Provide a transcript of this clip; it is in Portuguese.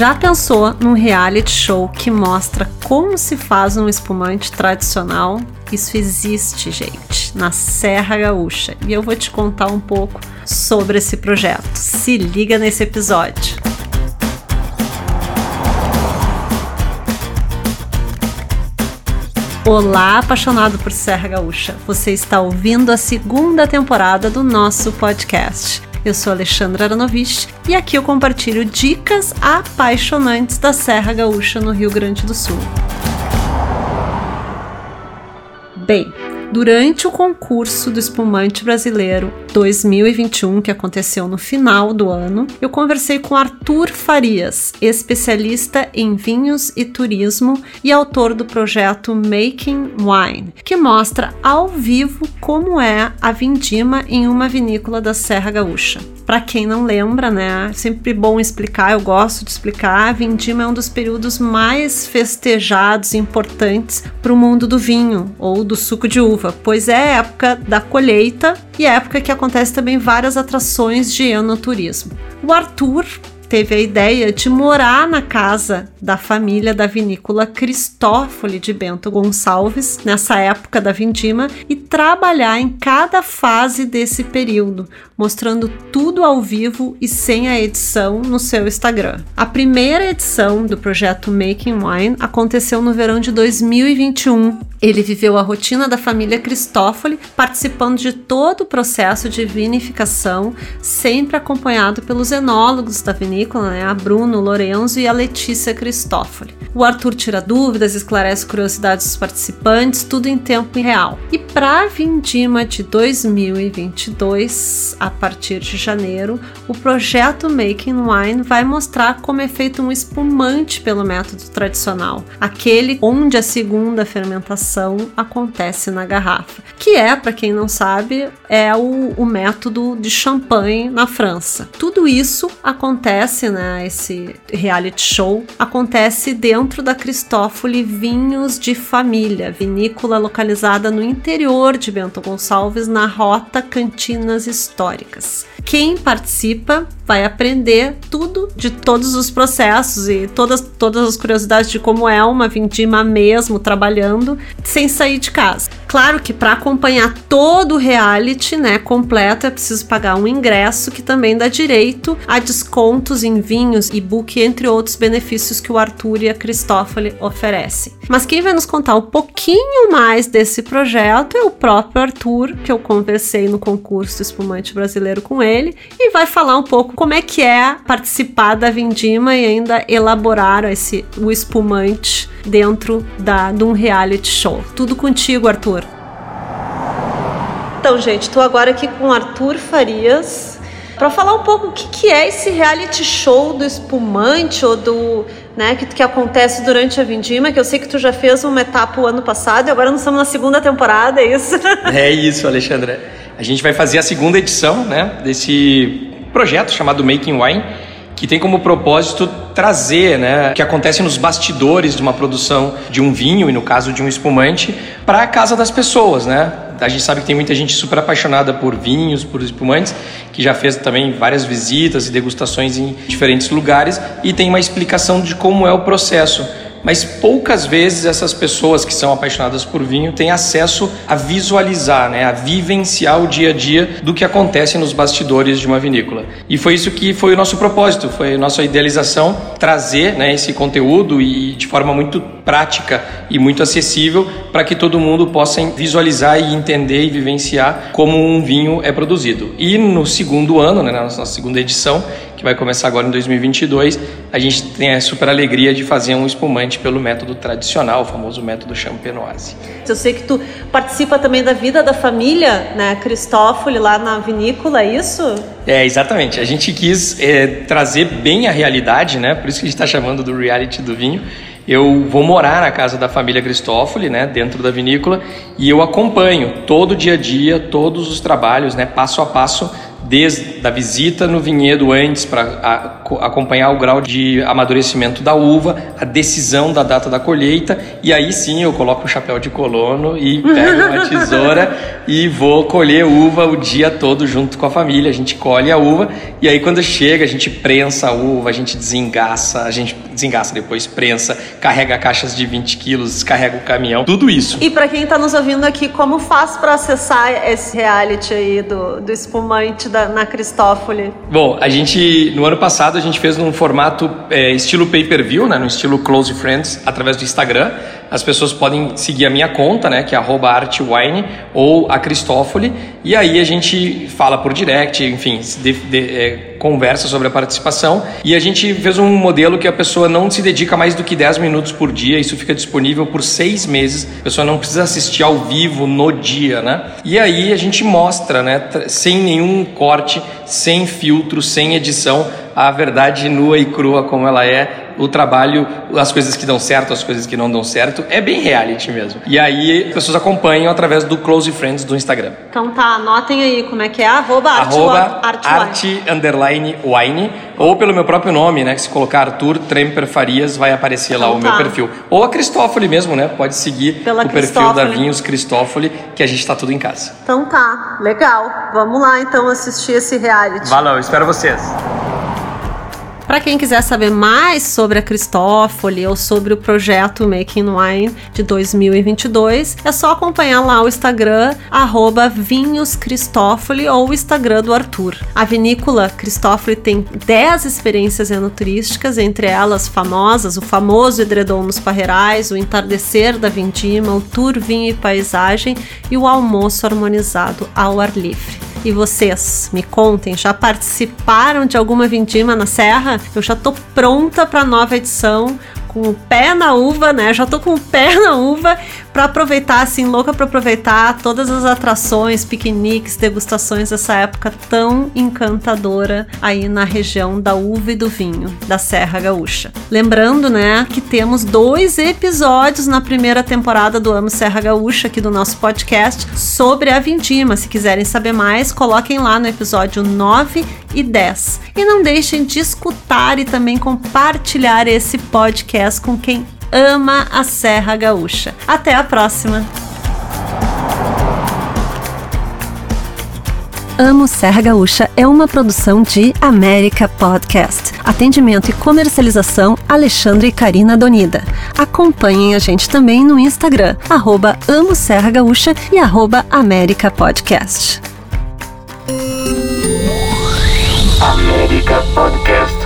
Já pensou num reality show que mostra como se faz um espumante tradicional? Isso existe, gente, na Serra Gaúcha. E eu vou te contar um pouco sobre esse projeto. Se liga nesse episódio. Olá, apaixonado por Serra Gaúcha. Você está ouvindo a segunda temporada do nosso podcast. Eu sou Alexandra Aranovich e aqui eu compartilho dicas apaixonantes da Serra Gaúcha no Rio Grande do Sul. Bem, Durante o concurso do espumante brasileiro 2021, que aconteceu no final do ano, eu conversei com Arthur Farias, especialista em vinhos e turismo e autor do projeto Making Wine, que mostra ao vivo como é a vindima em uma vinícola da Serra Gaúcha. Para quem não lembra, né, sempre bom explicar, eu gosto de explicar, a vindima é um dos períodos mais festejados e importantes para o mundo do vinho ou do suco de uva, pois é época da colheita e é época que acontece também várias atrações de enoturismo. O Arthur teve a ideia de morar na casa da família da vinícola Cristófoli de Bento Gonçalves, nessa época da vindima, e trabalhar em cada fase desse período, mostrando tudo ao vivo e sem a edição no seu Instagram. A primeira edição do projeto Making Wine aconteceu no verão de 2021. Ele viveu a rotina da família Cristófoli, participando de todo o processo de vinificação, sempre acompanhado pelos enólogos da vinícola, né, a Bruno Lorenzo e a Letícia Cristófoli. O Arthur tira dúvidas, esclarece curiosidades dos participantes, tudo em tempo real. E para a vindima de 2022, a a partir de janeiro, o projeto Making Wine vai mostrar como é feito um espumante pelo método tradicional, aquele onde a segunda fermentação acontece na garrafa, que é, para quem não sabe, é o, o, método de champanhe na França. Tudo isso acontece, né? Esse reality show acontece dentro da Cristófoli Vinhos de Família, vinícola localizada no interior de Bento Gonçalves, na rota Cantinas históricas. Quem participa vai aprender tudo de todos os processos e todas, todas as curiosidades de como é uma vindima mesmo trabalhando sem sair de casa. Claro que para acompanhar todo o reality, né, completo, é preciso pagar um ingresso que também dá direito a descontos em vinhos, e-book, entre outros benefícios que o Arthur e a Cristófoli oferecem. Mas quem vai nos contar um pouquinho mais desse projeto é o próprio Arthur, que eu conversei no concurso Espumante Brasileiro com ele, e vai falar um pouco como é que é participar da vindima e ainda elaborar esse o espumante dentro da, de um reality show. Tudo contigo, Arthur. Então, gente, estou agora aqui com o Arthur Farias para falar um pouco o que, que é esse reality show do espumante ou do né, que, que acontece durante a Vindima, que eu sei que tu já fez uma etapa o ano passado e agora nós estamos na segunda temporada, é isso? É isso, Alexandra. A gente vai fazer a segunda edição né, desse projeto chamado Making Wine, que tem como propósito trazer né, o que acontece nos bastidores de uma produção de um vinho, e no caso de um espumante, para a casa das pessoas. Né? A gente sabe que tem muita gente super apaixonada por vinhos, por espumantes, que já fez também várias visitas e degustações em diferentes lugares e tem uma explicação de como é o processo mas poucas vezes essas pessoas que são apaixonadas por vinho têm acesso a visualizar, né, a vivenciar o dia a dia do que acontece nos bastidores de uma vinícola. E foi isso que foi o nosso propósito, foi a nossa idealização trazer né, esse conteúdo e de forma muito prática e muito acessível para que todo mundo possa visualizar e entender e vivenciar como um vinho é produzido. E no segundo ano, né, na nossa segunda edição, que vai começar agora em 2022, a gente tem a super alegria de fazer um espumante pelo método tradicional, o famoso método champenoise. Eu sei que tu participa também da vida da família, né, Cristófoli, lá na vinícola, é isso? É, exatamente. A gente quis é, trazer bem a realidade, né, por isso que a gente está chamando do reality do vinho, eu vou morar na casa da família Cristófoli, né, dentro da vinícola, e eu acompanho todo o dia a dia, todos os trabalhos, né, passo a passo desde a visita no vinhedo antes para acompanhar o grau de amadurecimento da uva, a decisão da data da colheita e aí sim eu coloco o chapéu de colono e pego uma tesoura e vou colher uva o dia todo junto com a família. A gente colhe a uva e aí quando chega a gente prensa a uva, a gente desengaça, a gente desengaça depois, prensa, carrega caixas de 20 quilos, descarrega o caminhão, tudo isso. E para quem está nos ouvindo aqui, como faz para acessar esse reality aí do, do espumante da, na Cristófoli? Bom, a gente, no ano passado, a gente fez num formato é, estilo pay-per-view, né, no estilo Close Friends, através do Instagram. As pessoas podem seguir a minha conta, né, que é artwine, ou a Cristófoli, e aí a gente fala por direct, enfim, de, de, é, conversa sobre a participação. E a gente fez um modelo que a pessoa não se dedica mais do que 10 minutos por dia, isso fica disponível por seis meses, a pessoa não precisa assistir ao vivo no dia, né? E aí a gente mostra, né, sem nenhum corte, sem filtro, sem edição, a verdade nua e crua como ela é o trabalho, as coisas que dão certo, as coisas que não dão certo, é bem reality mesmo. E aí as pessoas acompanham através do Close Friends do Instagram. Então tá, anotem aí como é que é, arroba, arroba art, art underline wine, ou pelo meu próprio nome, né, que se colocar Arthur Tremper Farias vai aparecer então lá o tá. meu perfil. Ou a Cristófoli mesmo, né, pode seguir Pela o perfil da Vinhos Cristófoli, que a gente tá tudo em casa. Então tá, legal. Vamos lá então assistir esse reality. Valeu, espero vocês. Para quem quiser saber mais sobre a Cristófoli ou sobre o projeto Making Wine de 2022, é só acompanhar lá o Instagram @vinhoscristófoli ou o Instagram do Arthur. A vinícola Cristófoli tem 10 experiências enoturísticas, entre elas famosas, o famoso edredom nos parreirais, o entardecer da vindima, o tour vinho e paisagem e o almoço harmonizado ao ar livre. E vocês, me contem, já participaram de alguma vindima na Serra? Eu já tô pronta para nova edição com o pé na uva, né? Já tô com o pé na uva para aproveitar, assim, louca para aproveitar todas as atrações, piqueniques, degustações dessa época tão encantadora aí na região da uva e do vinho da Serra Gaúcha. Lembrando, né, que temos dois episódios na primeira temporada do Amo Serra Gaúcha aqui do nosso podcast sobre a vindima. Se quiserem saber mais, coloquem lá no episódio 9 e 10. E não deixem de escutar e também compartilhar esse podcast com quem ama a Serra Gaúcha. Até a próxima! Amo Serra Gaúcha é uma produção de América Podcast. Atendimento e comercialização Alexandre e Karina Donida. Acompanhem a gente também no Instagram, arroba Amo Serra Gaúcha e arroba América Podcast. América Podcast.